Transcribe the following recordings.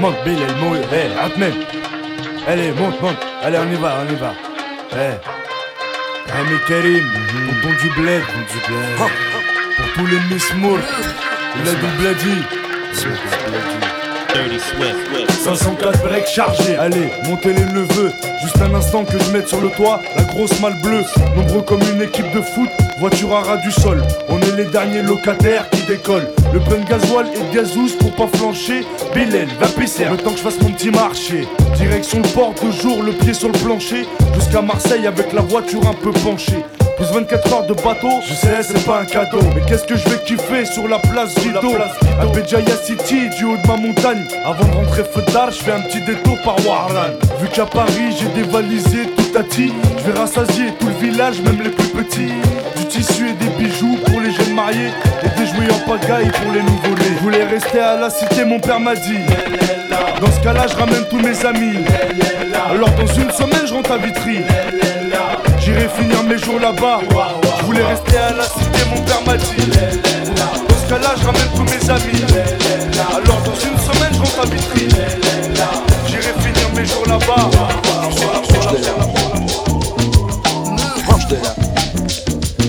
monte, Bill, elle mouille. Hey, Atmen. Allez, monte, monte. Allez, on y va, on y va. Hey. Rami Karim, tonton du bled. du bled. Pour tous les Miss Moore. Il a du bladi. 504 breaks chargés, allez, montez les neveux. Juste un instant que je mette sur le toit la grosse malle bleue. Nombreux comme une équipe de foot, voiture à ras du sol. On est les derniers locataires qui Le plein de gasoil et de gazous pour pas flancher. Bilal, va pisser, le temps que je fasse mon petit marché. Direction le port, toujours le pied sur le plancher. Jusqu'à Marseille avec la voiture un peu penchée. Plus 24 heures de bateau, je sais c'est pas un cadeau Mais qu'est-ce que je vais kiffer sur la place Rideau À Béjaïa City, du haut de ma montagne Avant de rentrer feu d'art, je fais un petit détour par Warlan Vu qu'à Paris j'ai dévalisé tout à Je vais rassasier tout le village, même les plus petits Du tissu et des bijoux pour les jeunes mariés Et des jouets en pagaille pour les nouveaux nés Je voulais rester à la cité, mon père m'a dit Dans ce cas là je ramène tous mes amis Alors dans une semaine je rentre à Vitry J'irai finir mes jours là-bas. Je voulais rester à la cité, mon père m'a dit. Dans ce cas-là, je ramène tous mes amis. Alors dans une semaine, je rentre à Vitry. J'irai finir mes jours là-bas. Là.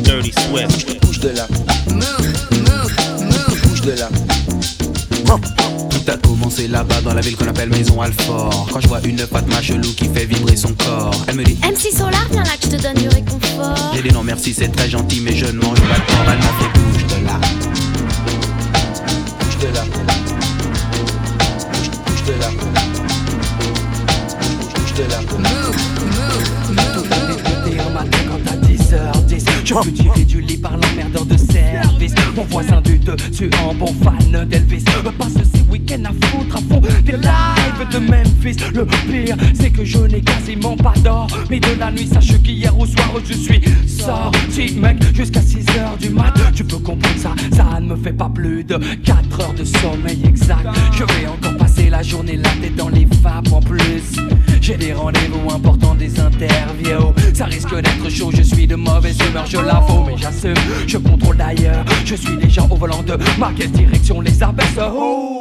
Dirty de là. Bouge de là. Tout a commencé là-bas dans la ville qu'on appelle Maison Alfort. Quand je vois une Fatma chelou qui fait vibrer son corps, elle me dit MC Solar, viens là que je te donne du réconfort. J'ai dit non merci, c'est très gentil, mais je ne mange pas de porc. Elle m'a fait bouge de là. Bouge de là. Bouge, de là. Bouge, de là. Matin quand à 10h10 Je fus tiré du lit par l'emmerdeur de Mon voisin du dessus en bon fan d'Elvis. Passe ces week-ends à foutre à fond des lives de Memphis. Le pire c'est que je n'ai quasiment pas d'or Mais de la nuit. Sache qu'hier au soir je suis sorti mec Jusqu'à 6h du mat. Tu peux comprendre ça, ça ne me fait pas plus de 4 heures de sommeil exact. Je vais encore passer la journée là tête dans les vapes en plus. J'ai des rendez-vous importants, des interviews. Ça risque d'être chaud, je suis de mauvaise humeur, je l'avoue, mais j'assume. Je contrôle d'ailleurs, je suis déjà au volant de ma quelle direction les abaisse. Oh,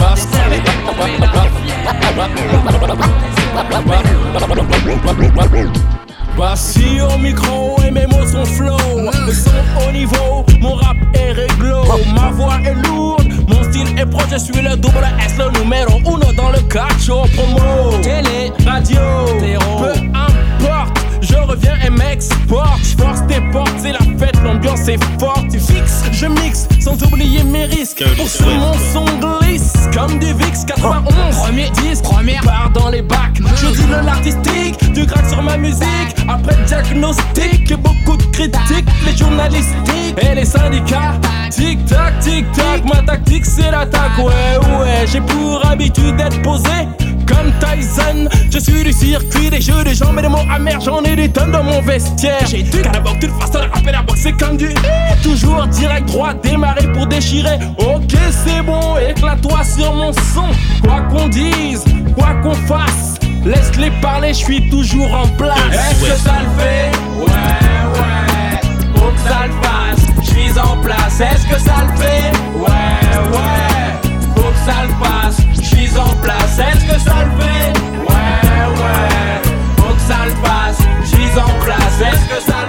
Bastard. Ce mon son glisse, comme du VIX 91. Premier disque, première part dans les bacs. Je dis le l'artistique, du crack sur ma musique. Après diagnostic, beaucoup de critiques, les journalistiques et les syndicats. Tic tac, tic tac, ma tactique c'est l'attaque. Ouais, ouais, j'ai pour habitude d'être posé comme Tyson. Je suis du circuit des jeux de jambes et des mots amers. J'en ai des tonnes dans mon vestiaire. J'ai du carabok, toute façon, la rapper la boxe, c'est comme du. Toujours direct droit, démarrer pour déchirer. Ok, c'est bon, éclate-toi sur mon son. Quoi qu'on dise, quoi qu'on fasse, laisse-les parler, je suis toujours en place. Est-ce que ça le fait? Ouais, ouais. Faut que ça le fasse, je suis en place. Est-ce que ça le fait? Ouais, ouais. Faut que ça le fasse, suis en place. Est-ce que ça le fait? Ouais, ouais. Faut que ça le fasse, je en place. Est-ce que ça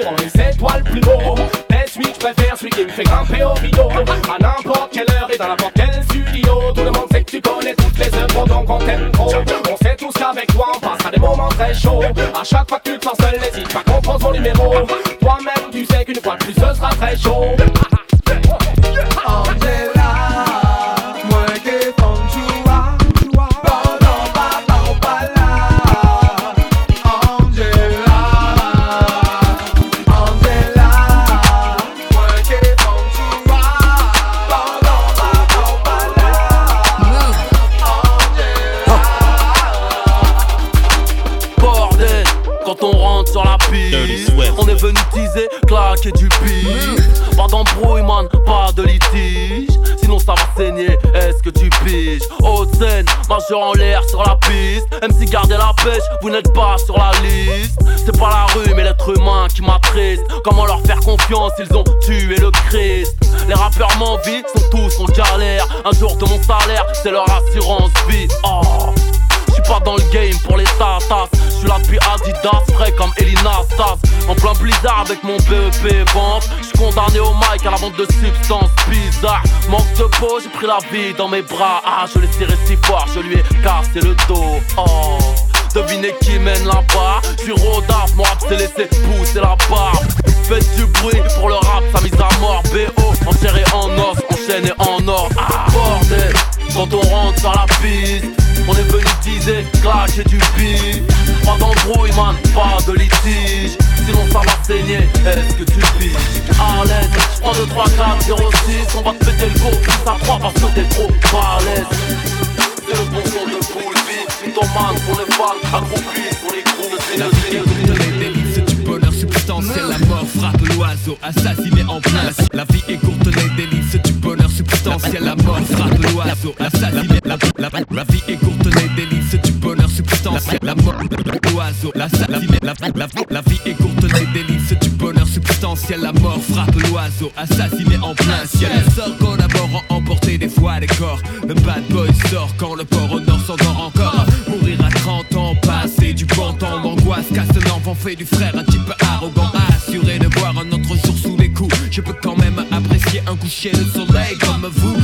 tu me dis, on est c'est toi le plus beau. T'es celui que je préfère, celui qui me fait grimper au rideau. À n'importe quelle heure et dans n'importe quel studio. Tout le monde sait que tu connais toutes les œuvres, donc on t'aime trop. On sait tous qu'avec toi, on passera des moments très chauds. À chaque fois que tu te sens seul, n'hésite pas qu'on prend son numéro. Toi-même, tu sais qu'une fois de plus, ce sera très chaud. claquer du beat. Pas d'embrouille, man, pas de litige. Sinon ça va saigner, est-ce que tu piges? Haute scène, majeur en l'air sur la piste. MC gardez la pêche, vous n'êtes pas sur la liste. C'est pas la rue, mais l'être humain qui m'attriste. Comment leur faire confiance, ils ont tué le Christ. Les rappeurs m'envient, sont tous en galère. Un jour de mon salaire, c'est leur assurance vie. Oh. J'suis pas dans le game pour les tatas. J'suis là depuis Adidas, frais comme Elina Stas. En plein blizzard avec mon BEP vente. J'suis condamné au mic à la vente de substances bizarres. Manque de peau, j'ai pris la vie dans mes bras. Ah, je l'ai serré si fort, je lui ai cassé le dos. Oh. Devinez qui mène là-bas J'suis rodaf, mon rap s'est laissé pousser la barbe Faites du bruit pour le rap, sa mise à mort BO, en chair et en os, enchaîné en or Ah bordel, quand on rentre sur la piste On est venu teaser, clasher du beat Pas d'embrouille man, pas de litige. Sinon ça va saigner, est-ce que tu piges? À l'aise, j'prends 2, 3, 4, 0, 6 On va te péter le go, ça croit parce que t'es trop balèze c'est le bon son de Poule B. Mythomane pour les fans, accroupi. Pour les groupes La vie est courte, les délices du bonheur substantiel La mort. Frappe l'oiseau, assassiné en place. La vie est courte, les délices du bonheur substantiel La mort. Frappe l'oiseau, assassiné la, la, la vie est courte, les délices du bonheur substantiel La mort l'oiseau, l'assassiné la, la, la vie est courte, les délices du bonheur substantiel La mort frappe l'oiseau, assassiné en plein ciel. Sort collaborant, emporter des fois les corps. Le bad boy sort quand le port au nord s'endort encore. Mourir à 30 ans, passer du bon temps L'angoisse casse l'enfant, fait du frère un type arrogant. Assuré de voir un autre jour sous les coups. Je peux quand même apprécier un coucher de soleil comme vous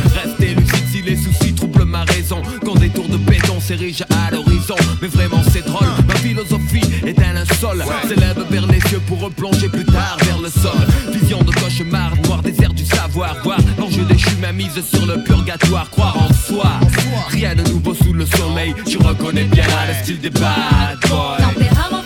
s'érigent à l'horizon. Mais vraiment c'est drôle, ma philosophie est un linceul S'élève vers les cieux pour replonger plus tard vers le sol. Vision de cauchemar, noir désert du savoir. Voir l'enjeu déchu ma mise sur le purgatoire. Croire en soi, rien de nouveau sous le soleil. Tu reconnais bien là le style des bad boys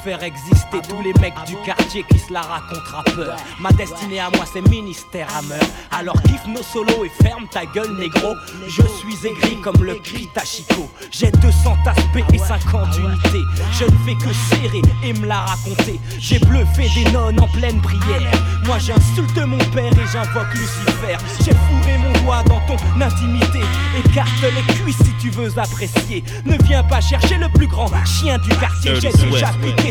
faire exister tous les mecs du quartier qui se la racontent rappeur. Ma destinée à moi c'est ministère à meurtre. Alors kiffe nos solos et ferme ta gueule négro. Je suis aigri comme le Pitachico. J'ai 200 aspects et 50 unités. Je ne fais que serrer et me la raconter. J'ai bluffé des nonnes en pleine prière. Moi j'insulte mon père et j'invoque Lucifer. J'ai fourré mon doigt dans ton intimité. Écarte les cuisses si tu veux apprécier. Ne viens pas chercher le plus grand chien du quartier. J'ai déjà Swift,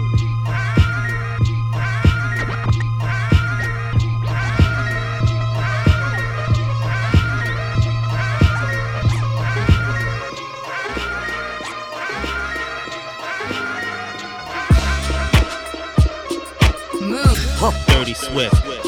Dirty Swift.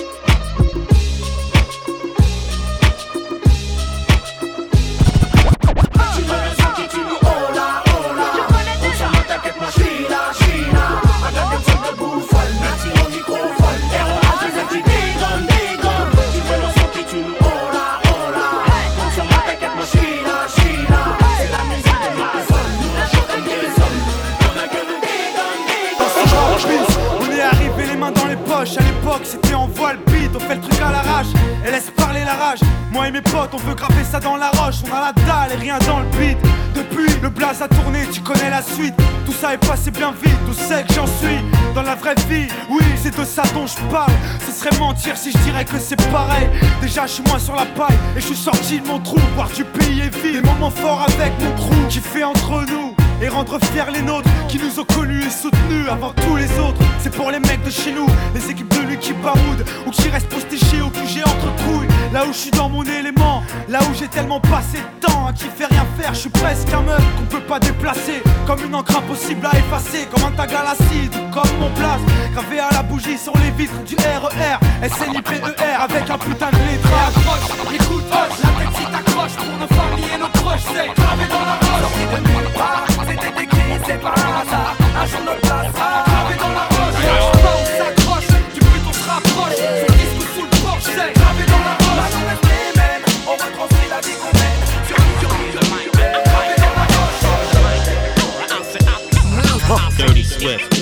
Les poches, à l'époque c'était en voile beat, on fait le truc à l'arrache et laisse parler la rage. Moi et mes potes, on veut graver ça dans la roche, on a la dalle et rien dans le beat. Depuis, le blaze a tourné, tu connais la suite. Tout ça est passé bien vite, où c'est que j'en suis dans la vraie vie. Oui, c'est de ça dont je parle. Ce serait mentir si je dirais que c'est pareil. Déjà, je suis moins sur la paille et je suis sorti de mon trou. Voir du pays et des moments forts avec mon crew qui fait entre nous et rendre fiers les nôtres qui nous ont connus et soutenus avant tous les autres. C'est pour les mecs de chez nous, les équipes de lui qui baroudent ou qui restent postés chez eux, que j'ai entre couilles. Là où je suis dans mon élément, là où j'ai tellement passé de temps à qui fait rien faire, je suis presque un meuf qu'on peut pas déplacer. Comme une encre impossible à effacer, comme un tag à l'acide ou comme mon place. Gravé à la bougie sur les vitres du RER, SNIPER avec un putain de lettrage. Écoute, hoche, la tête si t'accroches pour nos familles et nos proches, c'est gravé dans la roche. De nulle part, c'était écrit, c'est pas un hasard. Un jour notre place. Dirty Swift.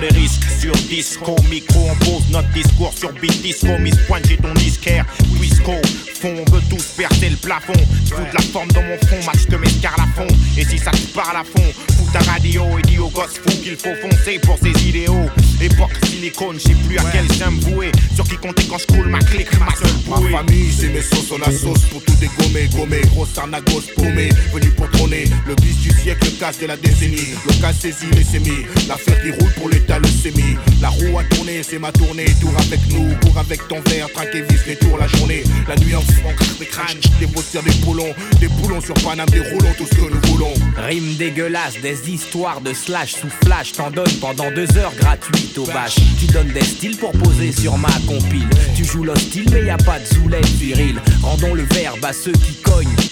Des risques sur disco, micro, on pose notre discours sur beat disco, Miss Pointe, j'ai ton disquaire, Fond, on veut tous percer le plafond, je de la forme dans mon front, match de mescar à fond, et si ça te parle à fond, ta radio et dis au gosse fou qu'il faut foncer pour ses idéaux, époque silicone, je sais plus à quel j'aime vouer, sur qui compter quand je coule ma clique, ma seule bouée. Ma famille, c'est mes sauces, on a sauce pour tout dégommer, gommer, grosse arnagos paumé, venu pour trôner, le bis du siècle, le casse de la décennie, le casse saisi, les sémis, l'affaire qui roule pour l'état, le sémi, la roue a tourné, c'est ma tournée, tour avec nous, cours avec ton verre, traque et vis les tours la journée, la nuit en fond, des crânes, des bossières, des boulons, des boulons sur Paname, des roulons, tout ce que nous voulons. Rime dégueulasse, des histoires de slash sous flash, t'en donnes pendant deux heures gratuites au bâche. Tu donnes des styles pour poser sur ma compile. Tu joues l'hostile, mais y a pas de zoulette viril. Rendons le verbe à ceux qui cognent.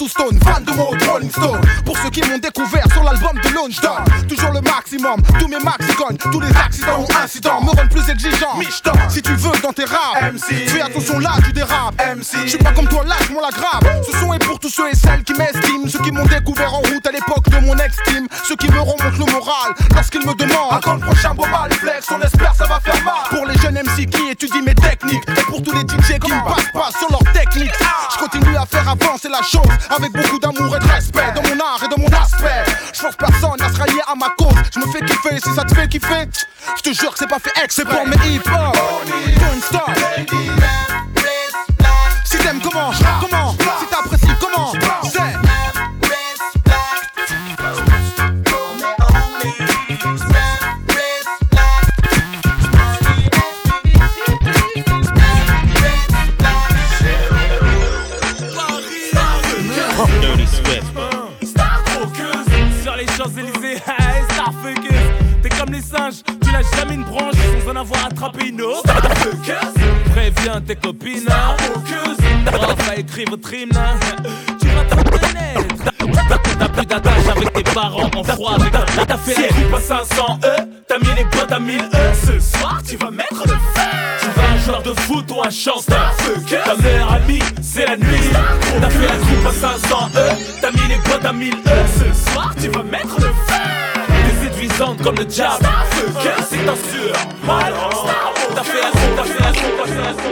ou stone, fan de mon Rolling Stone. Pour ceux qui m'ont découvert sur l'album de Star, toujours le maximum, tous mes maxi cognent, tous les accidents ou incidents me rendent plus exigeant. Michton, si tu veux dans tes raps, MC, fais attention là, tu dérapes, MC. J'suis pas comme toi, lâche moi la grave. Ce son est pour tous ceux et celles qui m'estiment, ceux qui m'ont découvert en route à l'époque de mon ex-team, ceux qui me remontent le moral lorsqu'ils me demandent. À quand le prochain Boba le flex, on espère ça va faire mal. Pour les jeunes MC qui étudient mes techniques, et pour tous les DJ qui me passent pas sur leur je avancer la chose avec beaucoup d'amour et de respect dans mon art et dans mon aspect. Je force personne à se rallier à ma cause, je me fais kiffer si ça te fait kiffer. Je te jure que c'est pas fait ex, c'est pour mes hip hop. Don't stop. Écrire votre hymne. Tu vas. T'as plus d'attache avec tes parents en froid T'as fait la coupe à 500 E. T'as mis les potes à 1000 E. Ce soir, tu vas mettre le feu. Tu vas un joueur de foot ou un chanteur. Ta meilleure amie, c'est la nuit. T'as fait la coupe à 500 E. T'as mis les potes à 1000 E. Ce soir, tu vas mettre le feu. T'es séduisante comme le diable. C'est sûr. Mal. T'as fait la coupe, t'as fait la coupe, t'as fait la coupe.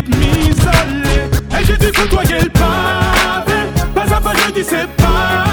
j'ai dû côtoyer le pavé. Pas à pas, je dis c'est pavé.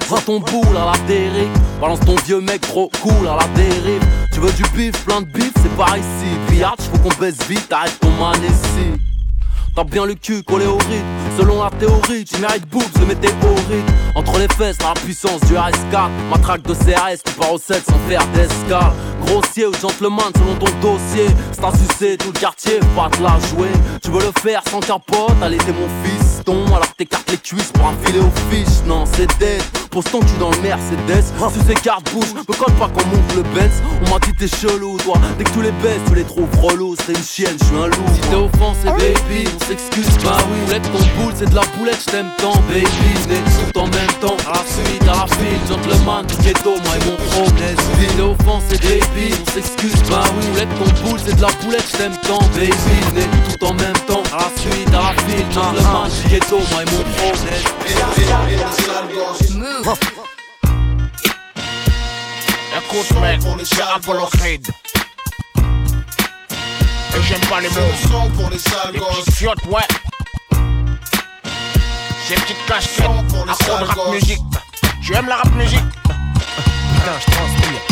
Sur ton boule à la dérive. Balance ton vieux mec trop cool à la dérive. Tu veux du bif, plein de bif, c'est par ici. Billard, faut qu'on baisse vite, arrête ton manessi. T'as bien le cul collé au rythme. Selon la théorie, tu mérites boobs de météorite. Entre les fesses, la puissance du RS4. Matraque de CRS, tu pars au 7 sans faire d'escale. Grossier ou gentleman selon ton dossier. C'est à sucer tout le quartier, pas te la jouer. Tu veux le faire sans capote, allez, t'es mon fiston. Alors t'écartes les cuisses pour un filet aux fiches. Non, c'est dead. Pose ton cul dans le Mercedes. Sous ces cartes bouche, me colle pas qu'on monte le Benz. On m'a dit t'es chelou, toi. Dès que tu les baisses, tu les trouves relous. C'est une chienne, je suis un loup. Si t'es offensé, baby, on s'excuse, bah oui. Boulette, ton boule, c'est de la boulette, je t'aime tant, baby. Tout en même temps. À la suite, à la file, gentleman, du ghetto, moi et mon problème. Si t'es offensé, baby, on s'excuse, bah oui. Boulette, ton boule, c'est de la boulette, je t'aime tant, baby. Venez tout en même temps. À la suite, à la file, gentleman, du ghetto, moi et mon problème. Écoute mec, c'est Apollo Et j'aime pas les mots Les petites fiottes, ouais Ces petites casquettes, accro de rap musique Tu aimes la rap musique Putain, je transpire,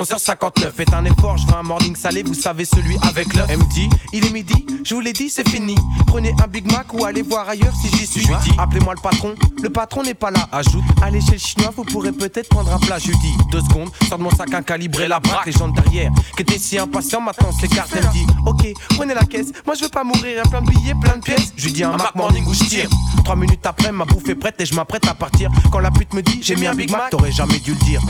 11h59. Faites un effort, je veux un morning salé, vous savez celui avec l'œuf. Dit, il est midi, je vous l'ai dit, c'est fini. Prenez un Big Mac ou allez voir ailleurs si j'y suis. Je lui dis, appelez-moi le patron, le patron n'est pas là. Ajoute, allez chez le chinois, vous pourrez peut-être prendre un plat. Je lui dis, deux secondes, sors de mon sac un calibré, la braque, les gens derrière, qui étaient si impatients, maintenant s'écartent. Elle me dit, ok, prenez la caisse, moi je veux pas mourir, y a plein de billets, plein de pièces. Je lui dis, un Mac Morning où je tire. Trois minutes après, ma bouffe est prête et je m'apprête à partir. Quand la pute me dit, j'ai mis un Big Mac, t'aurais jamais dû le dire.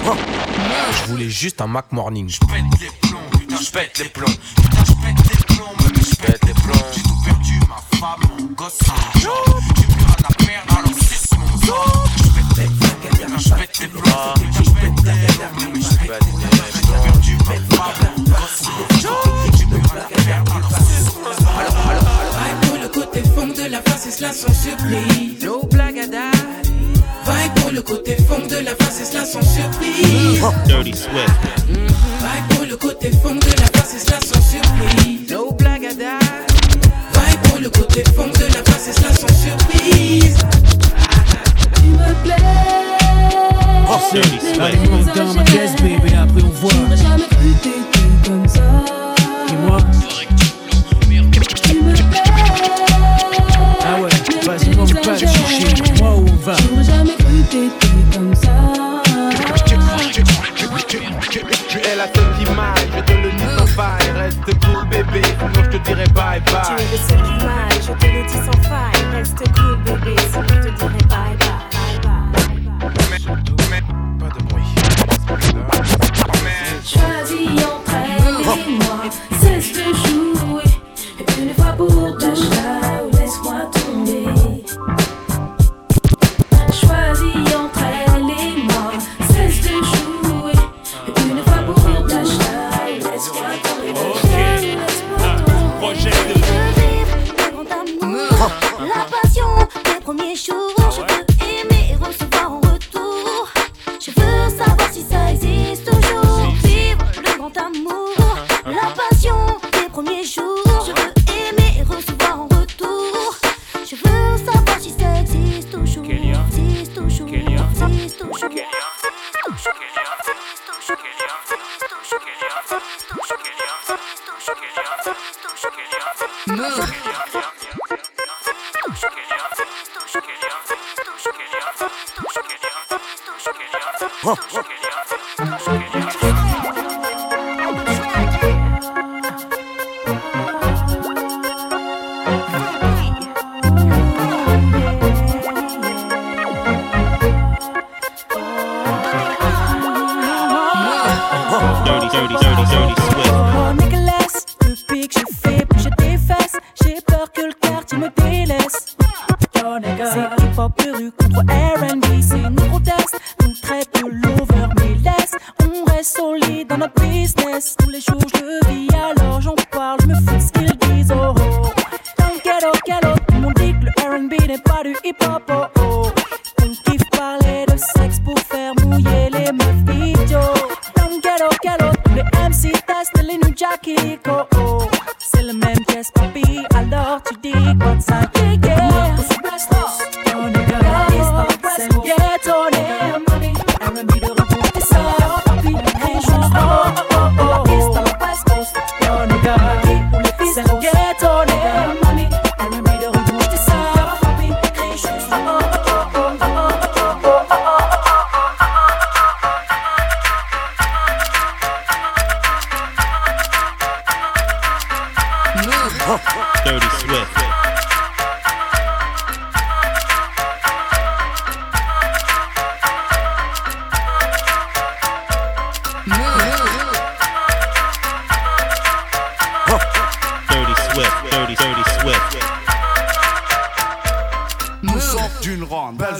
Je voulais juste un Mac Morning. Je pète les plombs, putain, je pète les plombs. Putain, je pète les plombs, mais je pète les plombs. J'ai tout perdu, ma femme, mon gosse, mon job. J'ai plus rien à perdre, alors suce mon sang. Je pète les plombs, je pète les plombs. Putain, je pète les plombs, mais je pète les plombs. J'ai tout perdu, ma femme, mon gosse, mon job. J'ai plus rien à perdre, alors suce mon sang. Alors, alors, alors. Vibe pour le côté funk de la face, et cela sans surprise. No pour le côté funk de la face, et cela sans surprise. Dirty Swift.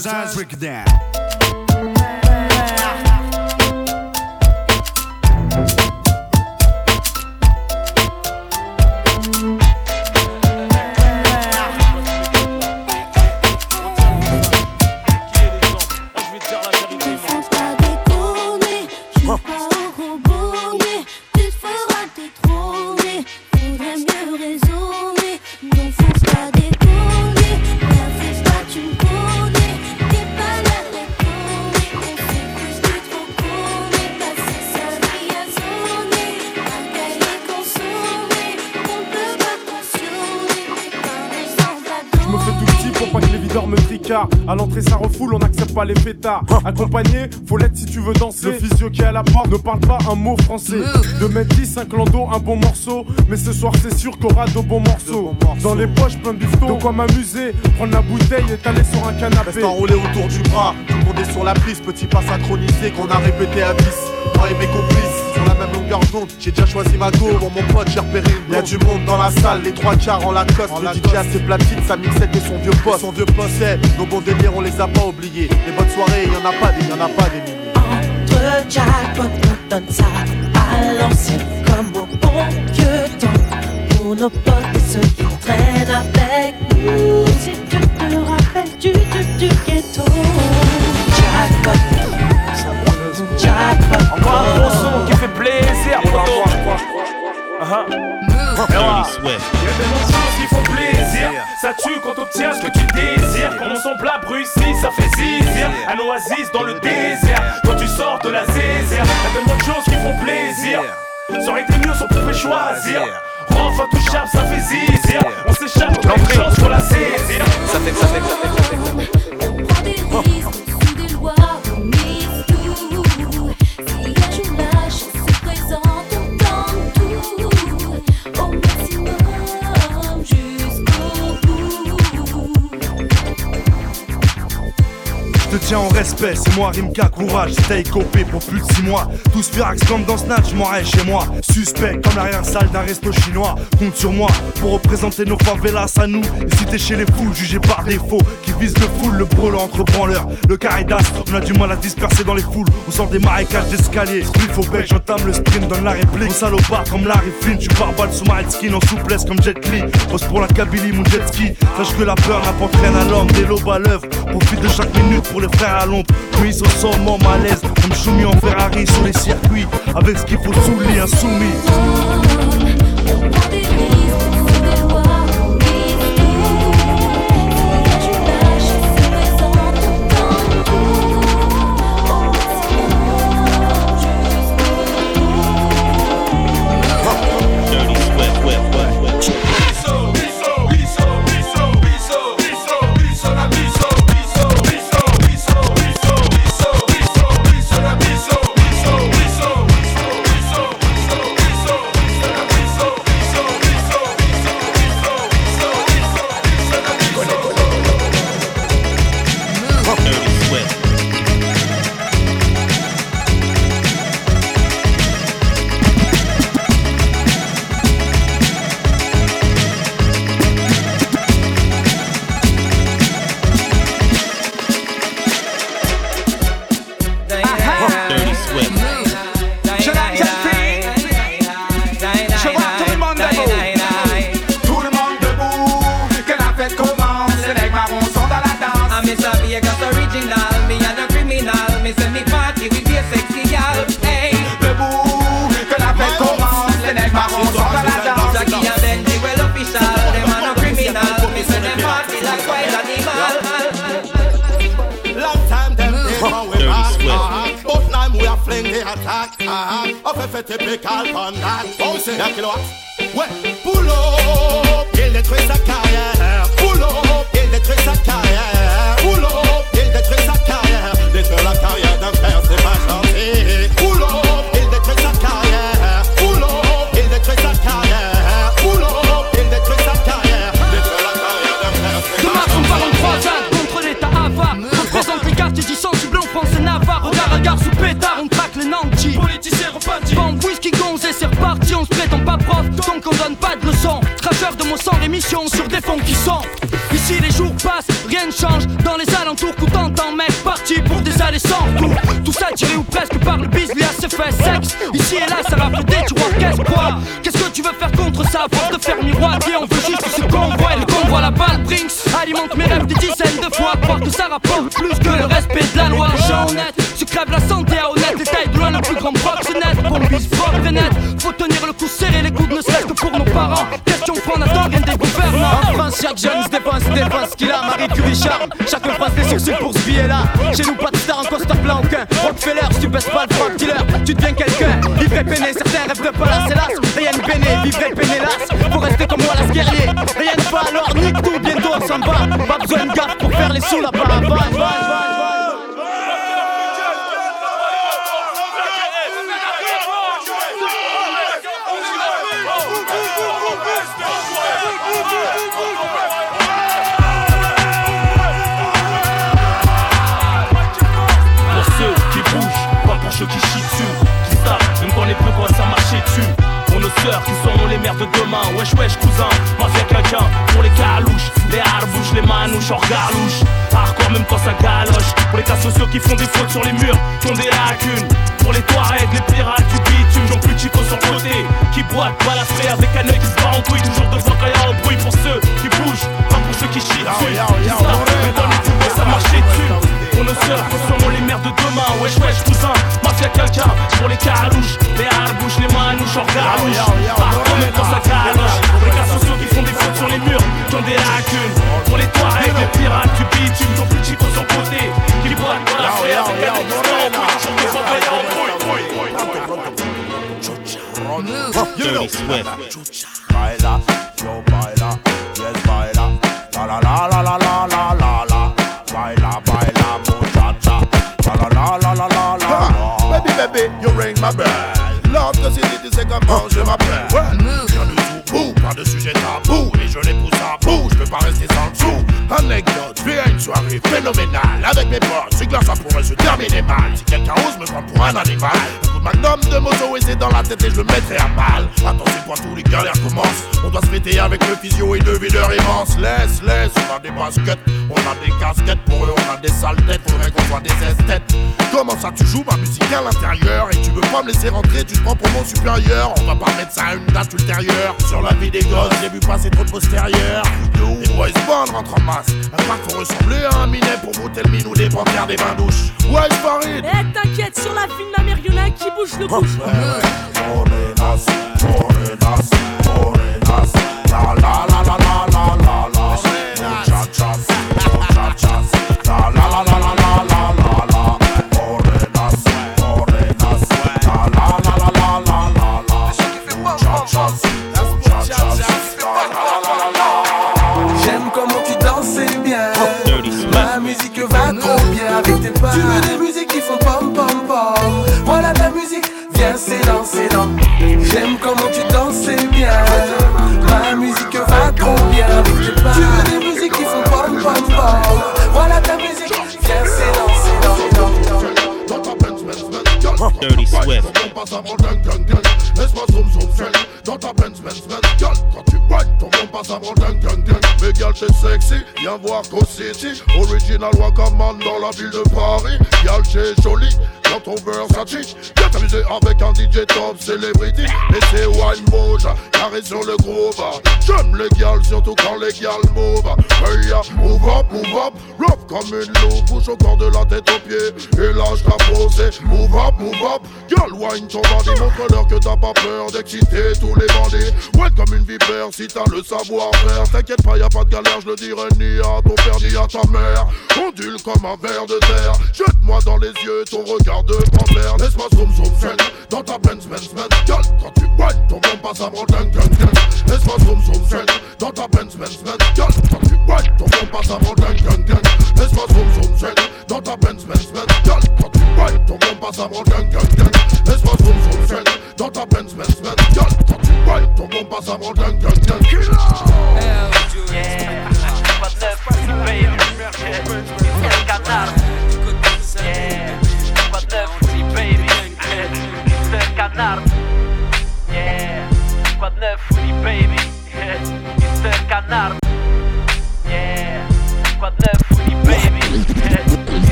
Zazrik'den. Accompagné, faut l'être si tu veux danser. Le physio qui est à la porte ne parle pas un mot français. Mmh. De mettre 10, 5 landau, un bon morceau. Mais ce soir, c'est sûr qu'on aura de bons morceaux. Dans les poches, plein de bifton. De quoi m'amuser, prendre la bouteille et t'aller sur un canapé. Reste enroulé autour du bras, tout le monde est sur la prise. Petit pas synchronisé qu'on a répété à 10. Moi et mes complices j'ai déjà choisi ma go, bon, mon pote, j'ai repéré une Y'a du monde dans la salle, les trois quarts en Lacoste. En le Lacoste. DJ a ses platines, sa mixette et son vieux poste. Son vieux poste, nos bons délires, on les a pas oubliés. Les bonnes soirées, y'en a pas des, y'en a pas des milliers. Entre jackpot, on donne ça à l'ancienne, comme au bon vieux temps. Pour nos potes et ceux qui traînent à huh. Y'a tellement de choses qui font plaisir. Ça tue quand t'obtiens ce que tu désires. Quand mon semble à ça fait zizir. Un oasis dans le désert. Quand tu sors de la zézère, y'a tellement de choses qui font plaisir. Ça aurait été mieux si on pouvait choisir. Renf touchable, ça fait zizir. On s'échappe, on a une chance pour la saisir. Ça fait, ça fait, ça fait, ça fait. En respect, c'est moi Rimka, courage, stay copé pour plus de 6 mois. Tous firax comme dans Snatch, m'en chez moi. Suspect comme l'arrière-salle d'un resto chinois. Compte sur moi pour représenter nos favelas à nous. Ici t'es chez les fous, jugés par défaut. Qui visent le full, le brûlant entre branleurs. Le caridas, on a du mal à disperser dans les foules. On sort des marécages d'escalier. Il faut bec, j'entame le sprint, donne la réplique. Salopard comme Larry Flynn, tu pars balle sous ma skin en souplesse comme Jet Li. Pose pour la Kabylie, mon jet ski. Sache que la peur n'apporte rien à l'homme. Des lobes à l'œuvre, profite de chaque minute pour les frères à l'ombre. Puis au sommet malaise, comme soumis en Ferrari sur les circuits. Avec ce qu'il faut sous lit, insoumis. Dirty Swift. Miroiter, on veut juste ce convoi. Et le convoi, la balle, Brinks alimente mes rêves des dizaines de fois. Croire que ça rapporte plus que le respect de la loi. Gens honnêtes, se crève la santé à honnête. Les tailles de loin, le plus grand proxénète. Qu'on vise propre et net. Faut tenir le coup serré, les coudes ne serait-ce que pour nos parents. Question prendre à rien des gouvernants. En France, chaque jeune se défense, défense qu'il a. Marie Curie charme, chacun froisse les sourcils pour ce billet-là. Chez nous, pas de star en costard aucun. Rockefeller, si tu baisses pas le front dealer, tu deviens quelqu'un. Livré peiné, certains rêvent de palace, hélas. Guerrier. Rien ne va alors, nique tout, bientôt on s'en va. Pas besoin de gaffe pour faire les sous là-bas. Pour ceux qui bougent, pas pour ceux qui chient dessus Qui savent, même quand les peu quoi ça marchait dessus nos sœurs qui seront les mères de demain. Wesh wesh cousin, à quelqu'un. Pour les calouches, les harbouches, les manouches hors galouche. Hardcore même quand ça galoche. Pour les cas sociaux qui font des fautes sur les murs Qui ont des lacunes. Pour les Touaregs, les pirates du bitume Jean plus Chico sur le côté. Qui boite, balafré avec un œil qui se bat en couille. Toujours devant quand y'a un bruit pour ceux qui bougent Pas pour ceux qui chient. Dessus Qui et ça marche dessus pour nos sœurs, nous serons les mères de demain. Wesh, wesh, cousin, mafia quelqu'un. Pour les carouches, les harbouches, les manouches en garouche. Partant même dans sa caloche. Les gars sociaux qui font des fautes sur les murs, qui ont des lacunes. Pour les toilettes, les pirates, tu bitume, ton plus chico sans côté. Qui boit dans la fée avec un expert en couille. J'en fais pas en couille. Baila, yo baila, yes baila, la la la la la baby, you ring my bell. L'autre city, tu sais comment je m'appelle. Ouais, rien du tout, pas de sujet tabou, et je les pousse à bout, je peux pas rester sans le sou. Anecdote, vais à une soirée phénoménale avec mes potes, c'est glace, ça pourrait se terminer mal. Si quelqu'un ose me prendre pour un animal, un coup de magnum de moto et c'est dans la tête et je le mettrai à mal. Attention quand tous les galères commencent, on doit se fêter avec le physio et le videur immense. Laisse, laisse, on a des baskets, on a des casquettes, pour eux on a des sales têtes, faudrait qu'on soit des esthètes. Comment ça tu joues ma musique à l'intérieur et tu veux pas me laisser rentrer, tu te prends pour mon supérieur. On va pas mettre ça à une date ultérieure. Sur la vie des gosses, j'ai vu passer trop de postérieur. Les boys band rentrent en masse. Un parc faut ressembler à un minet pour voter le minou des banquières des bains douches. Ouais, Farid. Eh, t'inquiète, sur la ville de la mer, y'en qui bouge le couche. Morenas, morenas, morenas. La la la la la la Tu veux des musiques qui font pom pom pom. Voilà ta musique, viens c'est dans, c'est dans. J'aime comment tu danses bien. Ma musique va trop bien. Tu veux des musiques qui font pom pom pom. Voilà ta musique, viens c'est dans, c'est dans. Dirty Swift. Laisse-moi zoom zoom friend Dans ta Benz Benz Benz Gal quand tu Ton passe avant Mais gal t'es sexy Viens voir Co City. Original Wakaman dans la ville de Paris. Gal t'es jolie Dans ton Versace Viens t'amuser avec un DJ top celebrity. Et c'est wine mode Carré sur le groove. J'aime les gals surtout quand les gals move Hey ya move up move up. Rough comme une loupe Bouge au corps de la tête aux pieds. Et lâche ta posée Move up move up. Girl wine ton bandit Montre-leur que t'as pas peur d'exciter tous les bandits. Ouais comme une vipère si t'as le savoir-faire T'inquiète pas y'a pas de galère je le dirai ni à ton père ni à ta mère. Ondule comme un ver de terre. Jette-moi dans les yeux ton regard de panthère Laisse-moi zoom zoom friend Dans ta Benz Benz Benz. Girl quand tu whine ton bon passe avant ding ding ding Laisse-moi zoom zoom friend Dans ta Benz Benz Benz. Girl quand tu whine ton bon passe avant ding ding ding Laisse-moi zoom zoom friend Dans ta Benz Benz Benz. Girl quand tu whine ton bon passe avant ding ding ding Laisse-moi zoom zoom friend Dans ta Benz Benz Benz. Girl quand tu whine ton bon passe avant Yeah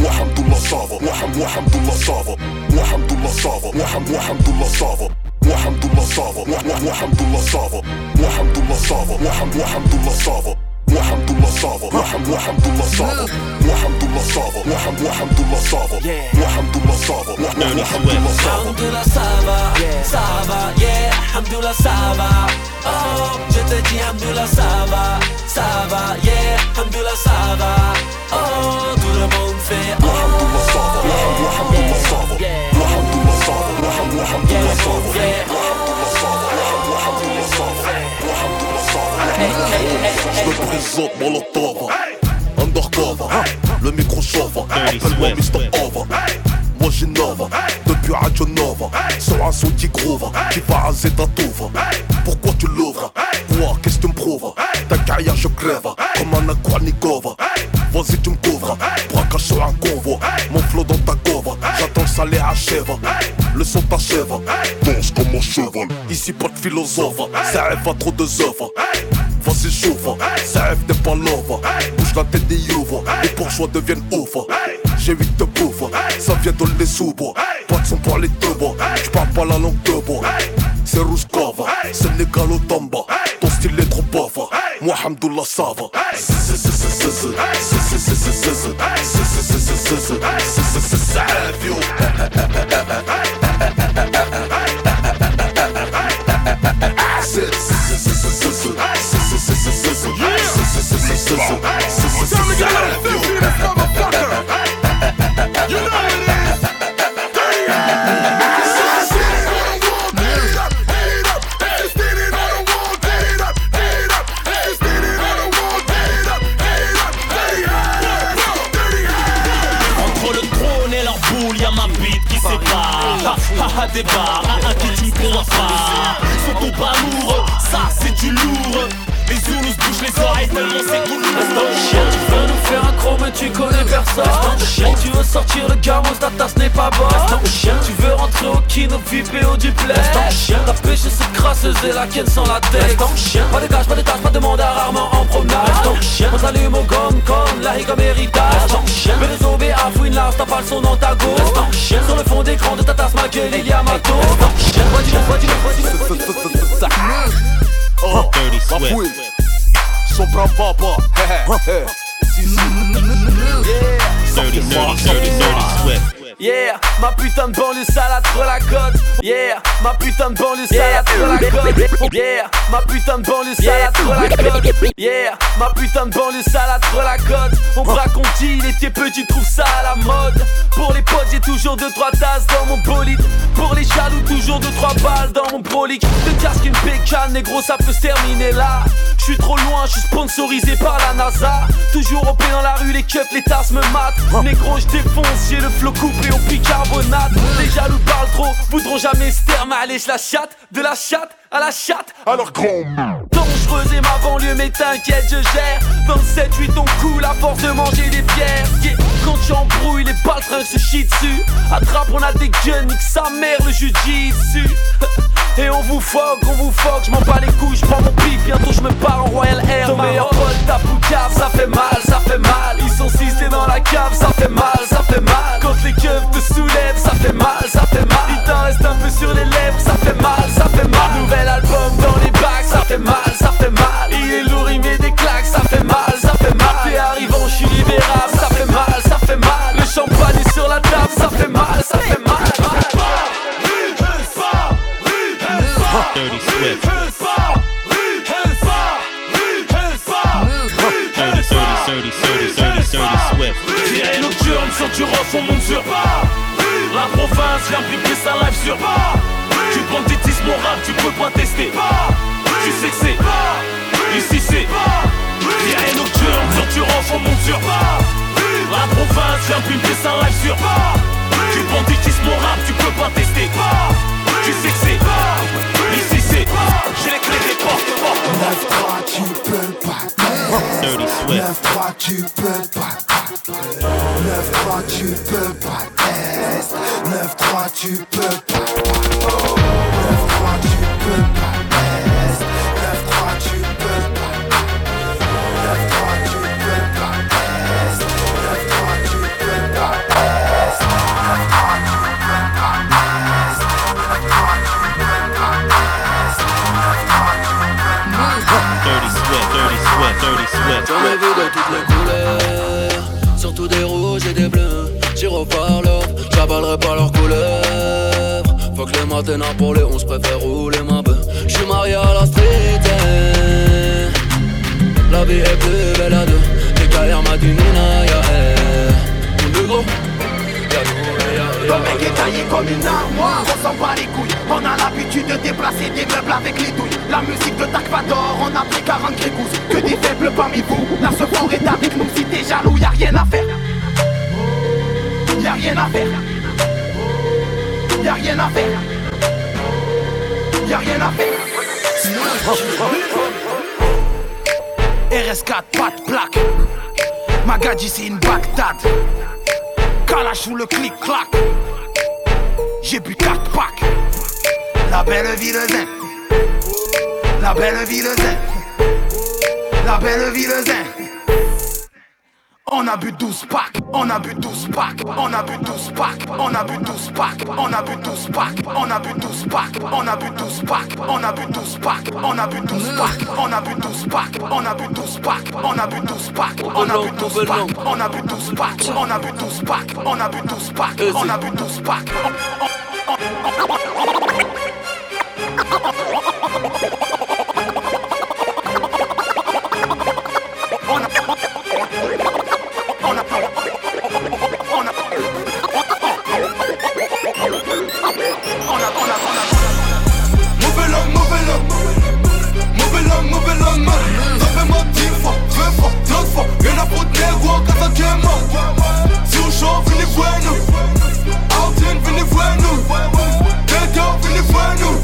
وحمد الله صافا وحمد الله صافا وحمد الله صافا وحمد الله صافا وحمد الله صافا وحمد الله صافا وحمد الله صافا وحمد الله صافا وحمد الله صافا وحمد وحمد الله صافا وحمد الله صافا وحمد وحمد الله صافا وحمد الله صافا وحمد الله صافا وحمد الله صافا صافا يا الحمد الله صافا اوه جتتي الحمد الله صافا صافا يا الحمد الله صافا اوه دور بون في وحمد الله صافا وحمد وحمد الله صافا وحمد الله صافا Je me présente Molotov, Undercover, le micro chauffe, appelle-moi Mr. Ova. Moi j'innove, depuis Radio Nova, sur un son qui groove, qui va à Zetatova. Pourquoi tu l'ouvres? Quoi, qu'est-ce que tu me prouves? Ta carrière je crève, comme un Aquanikova. Vas-y tu me couvres, braquage sur un convoi, mon flow dans ta gova, j'attends le salaire achève. Le son t'achève, danse comme un cheval, ici pas de philosophe, ça rêve à trop de œuvres. Vas-y chauffe, ça rêve n'est pas love Bouge la tête des youves, les bourgeois deviennent ouf J'ai huit de bouffe, ça vient de les sous-bois Pas de son pour les deux bois, j'parle pas la langue de bois C'est Rouskova, Sénégal au Tamba Ton style est trop pauvre, moi Hamdoullah ça va Ça Entre le trône et leur boule, y'a ma bite qui sépare. Ha ha pas. Sont ton pas lourd, ça c'est du lourd. Les Zoulous bouchent les oreilles tellement c'est cool. Chien, tu veux nous faire un croc mais tu connais personne. Chien, tu veux sortir le gamos, ta tasse n'est pas bonne. Chien, tu veux rentrer au kino, VIP au duplex. Chien, ta pêche c'est crasseuse et la ken sans la tête. Chien, pas de cash, pas de tâche, pas de mandat rarement en promenade. Chien, on s'allume au gomme comme la comme héritage Chien, mais les OB à fouine là, t'as pas le son dans ta go Chien, sur le fond d'écran de ta tasse, ma gueule, il y a ma Chien, bop up. yeah. Dirty, dirty, dirty. Yeah, ma putain de banlieue salade sur la côte. Yeah, ma putain de banlieue salade sur la côte. Yeah, ma putain de banlieue salade sur la côte. Yeah, ma putain de banlieue salade sur la côte. On me raconte il était petit, trouve ça à la mode. Pour les potes, j'ai toujours deux trois tasses dans mon bolide. Pour les jaloux, toujours deux trois balles dans mon brolic. De casque une pécane, négro, ça peut se terminer là. Je suis trop loin, je suis sponsorisé par la NASA. Toujours au dans la rue, les keufs, les tasses me matent. Négro, je défonce, j'ai le flow coupé au bicarbonate. Les jaloux parlent trop, voudront jamais se taire, mais allez, je la chatte, de la chatte à la chatte. Alors grand Dangereuse et ma banlieue, mais t'inquiète, je gère. 27-8, on coule à force de manger des pierres. Yeah. Quand j'embrouille, les baltrins se chient dessus. Attrape, on a des guns, nique sa mère, le jujitsu. Et on vous foque, on vous foque, je m'en bats les couilles, je prends mon pif, bientôt je me pars en Royal Air. Ton meilleur pote, ta poucave, ça fait mal, ça fait mal. Ils sont six, t'es dans la cave, ça fait mal, ça fait mal. Quand les keufs te soulèvent, ça fait mal, ça fait mal. Il t'en reste un peu sur les lèvres, ça fait mal, ça fait mal. Nouvel album dans les bacs, ça fait mal, ça fait mal. Il est lourd, il met des claques, ça fait mal, ça fait mal. T'es arrivant, je suis libérable, ça fait mal, ça fait mal. Le champagne est sur la table, ça fait mal, ça fait mal. Dirty Swift. Dirty, dirty, dirty, dirty, dirty, dirty Swift. Tiré nocturne sur du on monte sur La province vient piquer sa live sur Tu banditisme mon rap, tu peux pas tester. Tu sais que c'est Ici c'est Tiré nocturne sur du rock, on monte sur pas. La province vient piquer sa live sur Tu banditisme mon rap, tu peux pas tester Tu sais que c'est Ici c'est J'ai les clés des portes, portes 9-3 tu peux pas Dirty Swift. 9-3 tu peux pas 9-3 tu peux pas test 9-3 tu peux pas 9-3 tu peux pas J'en ai vu de toutes les couleurs, surtout des rouges et des bleus. J'irai par l'or, j'avalerai pas leurs couleurs. Faut que les matins pour les 11 préfère rouler ma bœuf. J'suis marié à la street. eh. La vie est plus belle à deux. M'a dit Nina, ya eh. Négro, y'a nous, y'a Le mec est taillé comme une armoire, on s'en bat les couilles. On a l'habitude de déplacer des meubles avec les douilles. La musique de Takvador, on a pris 40 grégouses Que des faibles parmi vous, la secours est avec nous. Si t'es jaloux, y'a rien à faire. Y'a rien à faire. Y'a rien à faire. Y'a rien à faire. RS4, pas de plaque. Magadji c'est une Bagdad Kalash ou le clic-clac. J'ai bu 4 packs. La belle ville zen. La belle ville zen. La belle ville zen on a bu 12 packs, on a bu 12 packs, on a bu 12 packs, on a bu 12 packs, on a bu 12 packs, on a bu 12 packs, on a bu 12 packs, on a bu 12 packs, on a bu 12 packs, on a bu 12 packs, on a bu 12 packs, on a bu 12 packs, on a bu 12 packs, on a bu 12 packs, on a bu 12 packs, on a bu 12 packs, on a bu 12 packs. me Frappez-moi dix fois, vingt fois, trente fois Rien à foutre des rois t'as qu'un Si on chante, venez voir nous Outin, venez voir nous Dedans, venez voir nous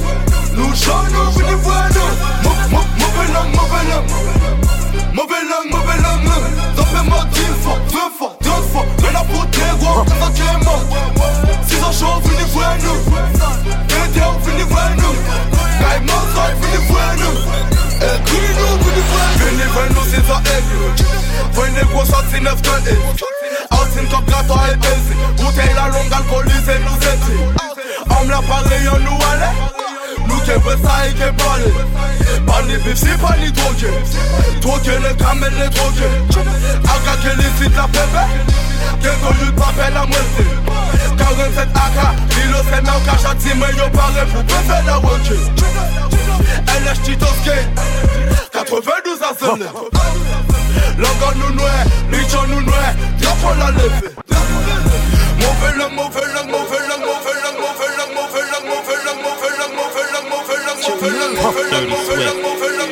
Nous chantons, venez voir nous Mauvais langue, mauvais langue Mauvais langue, mauvais langue Frappez-moi dix fois, vingt fois, trente fois Rien à foutre des rois quand t'as qu'un Si on chante, venez voir nous Dedans, venez voir nous Guy Mozart, venez voir nous Venez ven nou se zwa ek Venez gwo shot si 9-1-1 Outin kop gato al pensi Goutey la long alkolise nou senti Am la pare yon nou ale Nou kebe sa e ke bale Pani bif si pani droge Droge le kamen le droge Aga ke li sit la pepe Kento yut pape la mwese 47 aga Lilo se men kacha ti men yo pare pou pepe la wote LH Titoske 92 à Zone Logo nous noué, nous noué la levée mauvais langue, mauvais langue, mauvais langue, mauvais langue, mauvais langue, mauvais langue, mauvais langue, mauvais langue, mauvais langue, mauvais langue, mauvais langue, mauvais langue,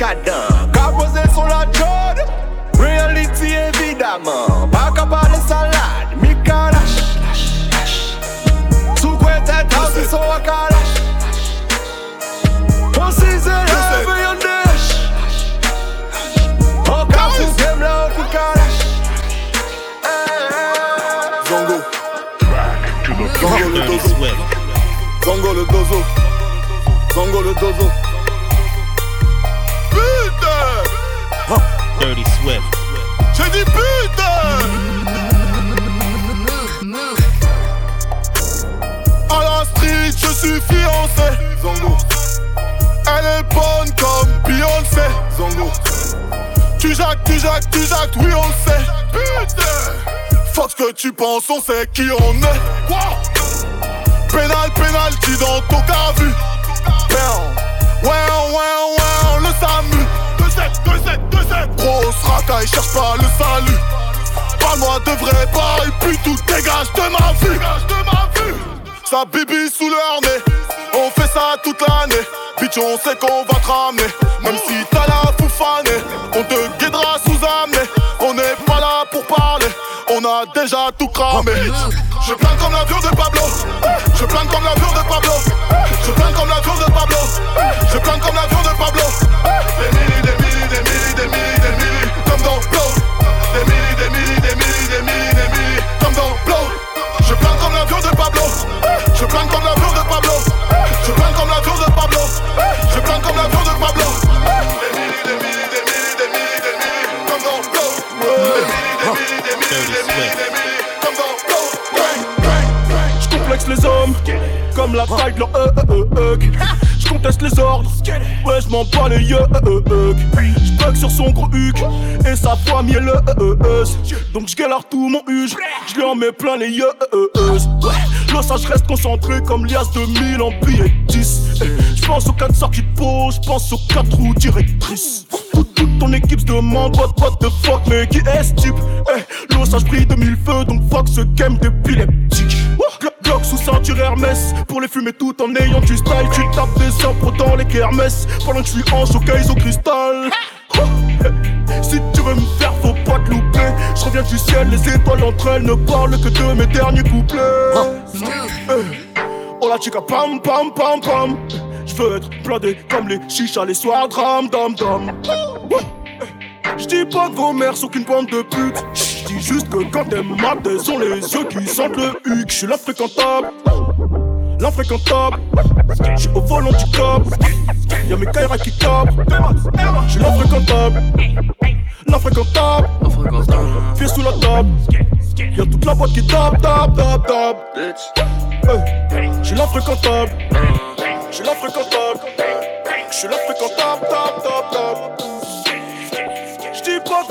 kadan Ka pose sou la jod Reality evidaman Pa ka pale salad Mi ka lash Sou kwe tet housi sou a ka lash On si se leve yon desh On ka pou kem la ou pou ka Zongo. Zongo le dozo. Zongo le dozo. Zongo le dozo. Dirty Swift. J'ai dit putain À la street, je suis fiancé. Zongo. Elle est bonne comme Beyoncé. Zongo. Tu jacques, tu jacques, tu jacques, oui on le sait. Putain Fuck ce que tu penses, on sait qui on est. Quoi? Pénal, pénalty dans ton cas vu. Ouais, ouais, ouais, le SAMU. 2-7, 2-7, 2-7. Grosse racaille, cherche pas le salut. Parle-moi de vrai bail, puis tout dégage de ma vue. Sa bibi sous leur nez. On fait ça toute l'année. Bitch, on sait qu'on va te ramener. Même si t'as la foufanée, on te guidera sous amener. On n'est pas là pour parler, on a déjà tout cramé. Je plane comme l'avion de Pablo. Je plane comme l'avion de Pablo. Je plane comme l'avion de j'm'en bats les yeux euh euh J'bug sur son gros huc et sa voix mielleuse Donc j'galère tout mon huge, j'lui en mets plein les yeux là ça j'reste concentré comme lias de mille en billets 10 J'pense aux 4 sorties de peau, j'pense aux 4 roues directrices. Toute, ton équipe se demande what, what the fuck mais qui est ce type? Eh, l'osage brille de mille feux donc fuck ce game d'épileptique sous ceinture Hermès. Pour les fumer tout en ayant du style Tu tapes des impros dans les kermesses. Pendant que je suis en showcase au cristal. Oh, Si tu veux me faire faut pas te louper. Je reviens du ciel les étoiles entre elles Ne parlent que de mes derniers couplets. Eh, Oh la chica pam pam pam pam. Je veux être blindé comme les chichas les soirs dram dam dam J'dis pas que vos mères sont qu'une bande de putes. J'dis juste que quand elles matent elles ont les yeux qui sentent le huc. J'suis l'infréquentable. L'infréquentable. J'suis au volant du cop Y'a mes Kaira qui capent J'suis l'infréquentable. L'infréquentable. Pieds sous la table. Y'a toute la boîte qui tape, tape, tape, tape. Hey, J'suis l'infréquentable. J'suis l'infréquentable. J'suis l'infréquentable, tape, tape, tape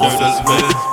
Dirty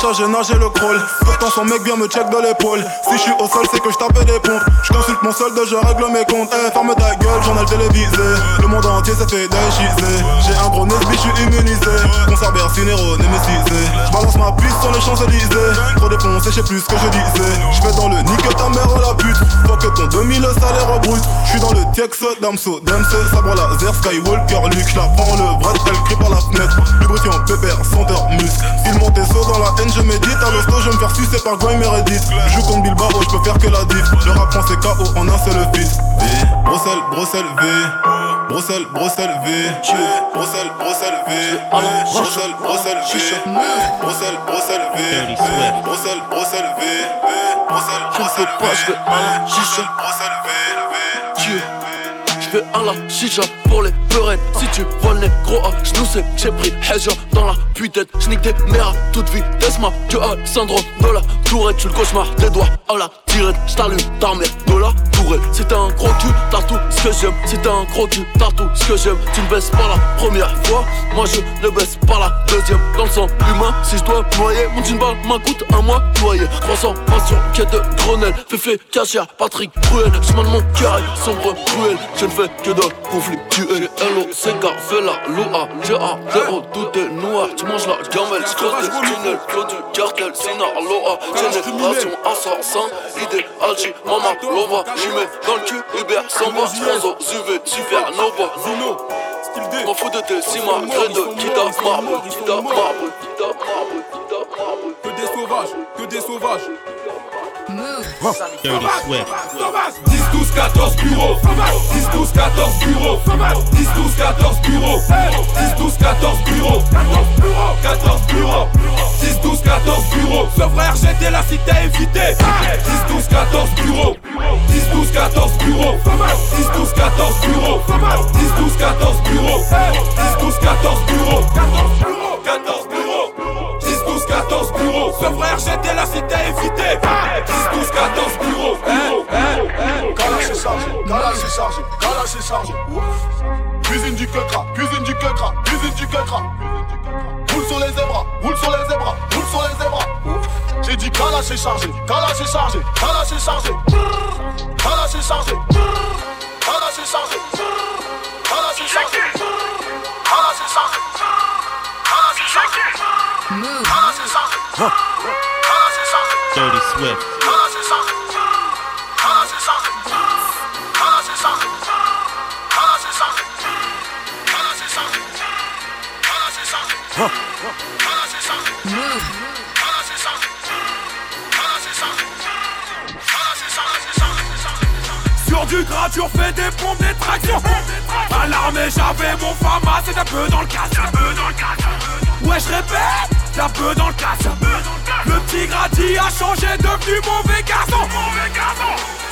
touche, j'ai nagé le crawl. quand son mec vient me check de l'épaule. Si je suis au sol, c'est que je tapais des pompes. Je consulte mon solde, je règle mes comptes. Eh, ferme ta gueule, le télévisé. Le monde entier s'est fait déchiser. J'ai un gros nez, je suis immunisé. Concert Bercinero, némécisé. Je balance ma piste sur les Champs-Élysées. Trop défoncé, je sais plus ce que je disais. Je fais dans le nique ta mère la pute. Faut que ton 2000 salaire brut. Je suis dans le Tex, Damso, Dempsey, sabre laser, Skywalker, Luke. Je la prends le bras, elle crie par la fenêtre. Lubrifiant, pépère, senteur, muscle. Il monte saut dans la haine, je médite. À l'hosto, je me faire sucer par Goy Meredith. Je joue contre Bilbao, je peux faire que la diff. Le rap c'est KO en un seul fils. V, Bruxelles, Bruxelles, V. Bruxelles, Bruxelles, V. Bruxelles, Bruxelles, V. Bruxelles, Bruxelles, V. Bruxelles, Bruxelles, V. Bruxelles, Bruxelles, V. Bruxelles, Bruxelles, V. Un chicha. Dieu. Je veux un la chicha pour les peurettes. Si tu vois le négro à genoux, c'est j'ai pris Hedja dans la puitette. J'nique tes mères à toute vitesse, ma que à syndrome de la tourette. Tu le cauchemar des doigts à la tirette. J't'allume ta mère de la tourelle. T'es un gros cul, t'as tout ce que j'aime. T'es un gros cul, t'as tout ce que j'aime. Tu ne baisses pas la première fois, moi je ne baisse pas la deuxième. Dans le sang humain, si je dois noyer, mon jean balle m'en coûte un mois noyé. 300 pas sur quête de Grenelle. Féfé, cachère, Patrick Bruel. J'm'en mon cœur est sombre, cruel. Je ne fais que de conflictuel. Hello, c'est car fais la loua. Un déo, tout est noir. Tu manges la gamelle, j'creuse des tunnels. Du cartel, Sinaloa. Génération assassin, idée, Algi, Mama, Lova. J'y mets dans le cul, Uber, Samba, Sponzo, Zuvé, Supernova. M'en fous de tes cima, gré de Kita, marbre, Kita, marbre, Kita, marbre, Kita, marbre. Que des sauvages, que des sauvages. Dirty Swift. 10, 12, 14 bureaux. 10, 12, 14 bureaux. 10, 12, 14 bureaux. 10, 12, 14 bureaux. 14 bureaux 10, 12, 14 bureaux. Ce frère j'étais là si t'as évité 10, 12, 14 bureaux. 10, 12, 14 bureaux. 10, 12, 14 bureaux. 10, 12, 14 bureaux. 10, 12, 14 bureaux 14 bureaux 10, 12, bureau. Ce frère, j'étais la cité évitée. 10, 12, 14 bureaux. Chargé, galaxie chargé, galaxie chargé. Cuisine du quecra, cuisine du quecra, cuisine du quecra. Roule sur les zébras, roule sur les zébras, roule sur les zébras. J'ai dit galaxie chargé, galaxie chargé, galaxie chargé. Galaxie chargé, galaxie chargé. Galaxie chargé, galaxie chargé. Galaxie chargé. Move. Du gras, tu refais des pompes, des tractions. À l'armée, j'avais mon fama, c'est un peu dans le casque. Ouais, je répète la peu dans le casse. Le petit grati a changé, devenu mauvais garçon.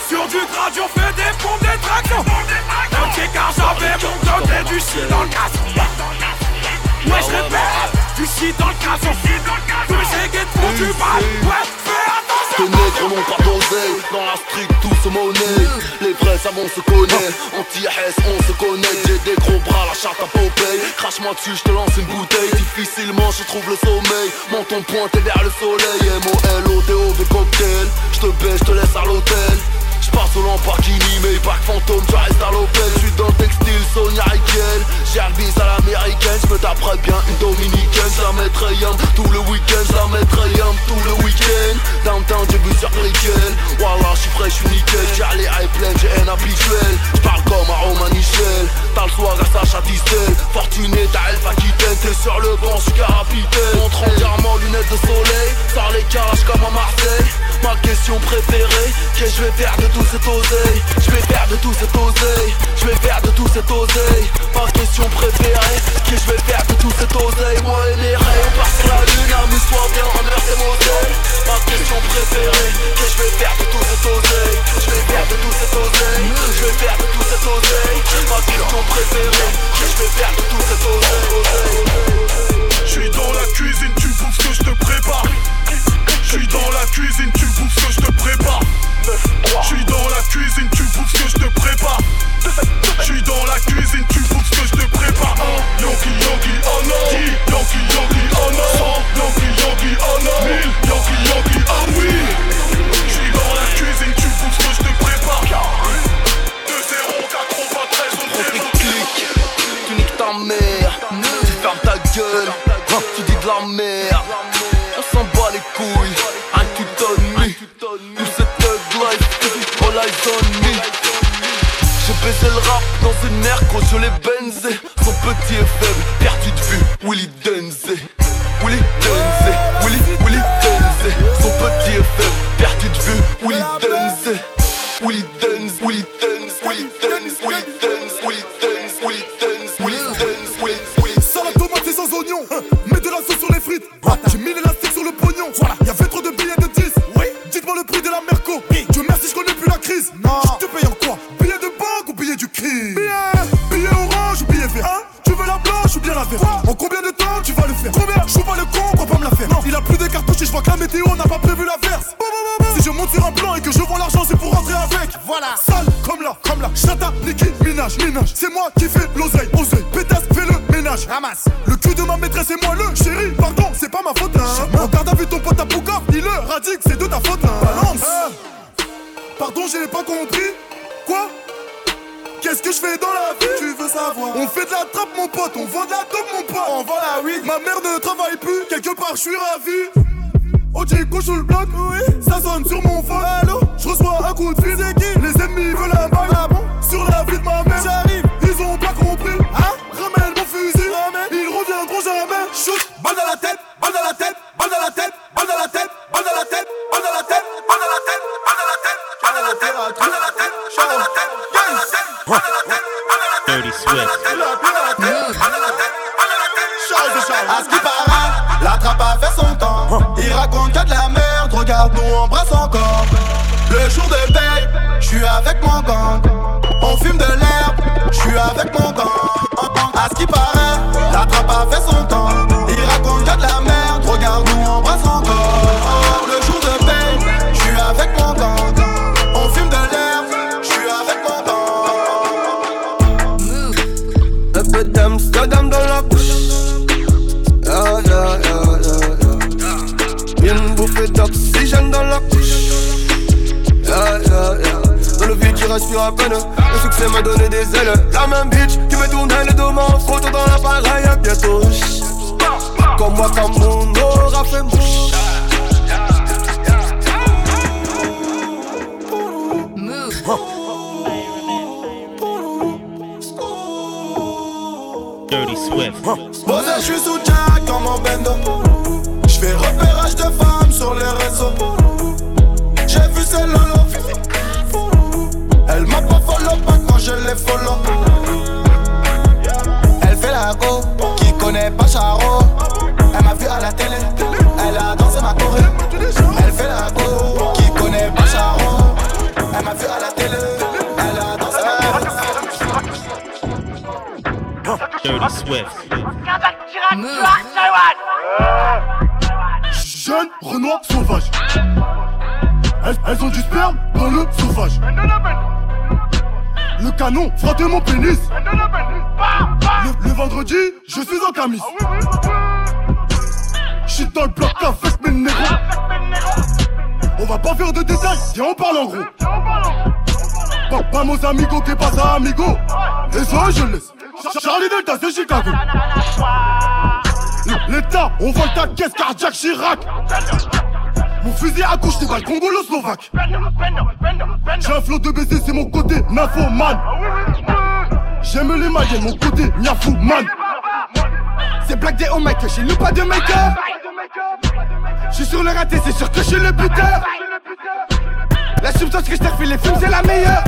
Sur du gradure, fais des pompes, des tractions. Ok, car j'avais mon et du shit dans le casse. Ouais, je répète, du shit dans le casse. Tous ces guettes font du mal. Ouais, fais Tes nègres n'ont pas d'oseille Dans la street tout se monnaie. Les vrais savons se connaître Anti-S on se connaît. J'ai des gros bras la charte à Popeye. Crache-moi dessus je te lance une bouteille. Difficilement je trouve le sommeil. Menton pointé vers le soleil. M-O-L-O-D-O-V cocktail Je te baisse je te laisse à l'hôtel je passe au Lamborghini, mais back fantôme, tu restes à l'Opel Je suis dans le textile, Sonia Riquel J'ai à l'américaine, je me taperai bien une dominicaine. Je la mettrai yam tout le week-end, je la mettrai yam tout le week-end. Downtown, j'ai vu sur Riquel Wallah, je suis frais, je suis nickel. J'ai les high pleine, j'ai un habituel. Je parle comme un Roman Michel. T'as le soir à Sacha Distel Fortuné, t'as Elf Aquitaine. T'es sur le banc, je suis capitaine Montre entièrement lunettes de soleil. Sors les cages comme à Marseille. Ma question préférée, qu'est-ce que je vais faire de tout cet oseille. Je vais faire de tout cet oseille. Je vais faire de tout cet oseille. Ma question préférée, que je vais faire de tout cet oseille. Moi et les rêves, on part sur la lune Amuse-toi bien en heure c'est Ma question préférée, que je vais faire de tout cet oseille. Je vais faire de tout cet oseille. Je vais faire de tout cet oseille. Ma question préférée, que je vais faire de tout cet oseille. Je suis dans la cuisine, tu bouffes ce que je te prépare. Je suis dans la cuisine, tu bouffes que je te prépare. Je suis dans la cuisine, Renoir sauvage. Elles, ont du sperme dans le sauvage. Le canon frappait mon pénis. Le, vendredi, je suis en camis. J'suis dans le bloc avec mes négros. On va pas faire de détails, viens on parle en gros. mon amigo, que pasa amigo? Et ça je laisse. Charlie Delta, c'est Chicago. L'État, on vole ta caisse cardiaque Chirac. Mon fusil à gauche, c'est pas le congolo-slovaque. J'ai un flot de baiser, c'est mon côté man J'aime les mailles, mon côté man C'est black des hommes que chez nous pas de maker. J'suis sur le raté, c'est sûr que je le buteur. La substance que je les films, c'est la meilleure.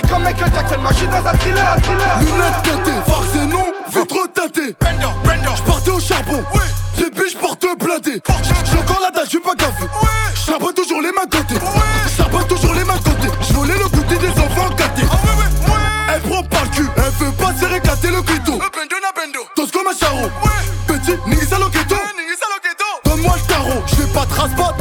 T'es comme Michael Jackson, machine dans un thriller, un thriller. Lunettes pétées, farce et non, vitre tâtée Bender, bender, j'partais au charbon Oui. Ces biches porte blindées J'ai encore la dalle, j'suis pas gaffé Oui. Toujours les mains côté Oui. Toujours les mains côté J'volais le goûter des enfants gâtés. Ah oui, oui, Elle prend pas le cul, elle veut pas se réclater le clito. Le bendo na bendo. Comme un charron Oui Petit, nigga, le ghetto. Donne-moi le tarot, j'vais pas trace pas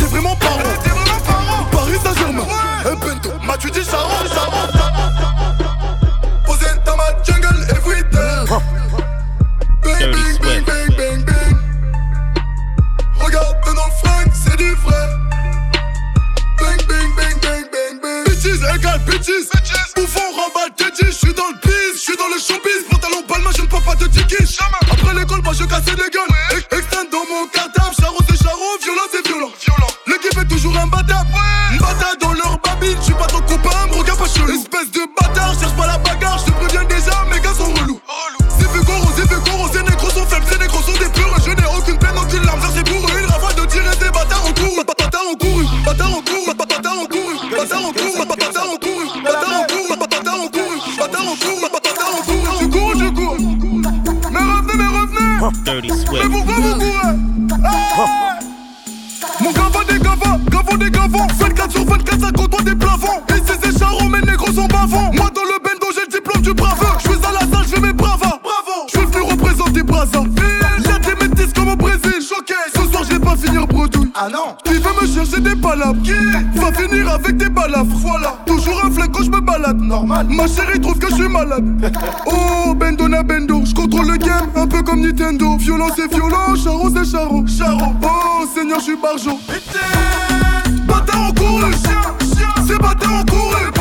je suis pas ton copain, mon gars pas chelou. Espèce de bâtard, cherche pas la bagarre, je te préviens déjà, mes gars sont relous. C'est fait gros, c'est fait gros, c'est négros sont faibles, c'est négros sont des purs. Je n'ai aucune peine, aucune larme, ça c'est pour eux. Une rafale de tirer des bâtards en cours. Bâtards en couru, bâtards en cours, bâtards en couru, bâtards en cours, bâtards en couru, bâtards en cours, bâtards en couru, bâtards en cours, bâtards en cours. Je cours, je cours. Mais revenez, mais revenez. Mais pourquoi vous courez? Mon gavon des gavons, gavon des gavons, 24 sur 24, compte des plafonds. Et ces charros, mes négros sont bavants. Moi dans le bendo, j'ai le diplôme du braveur Je suis à la salle, je fais mes bravas. Bravo. Je suis venu représenter Brazza Y'a des métis comme au Brésil. Choqué. Ce soir, je vais pas finir bredouille. Ah non. Qui veut me chercher des palabres. Qui? Va finir avec des balafres. Voilà. Toujours un flingue quand je me balade. Normal. Ma chérie trouve que je suis malade. Oh, bendo na bendo. Je contrôle le game, un peu comme Nintendo. Violence et violent, charo c'est charo Charo Oh, Seigneur, je suis barjo ces bâtards ont couru.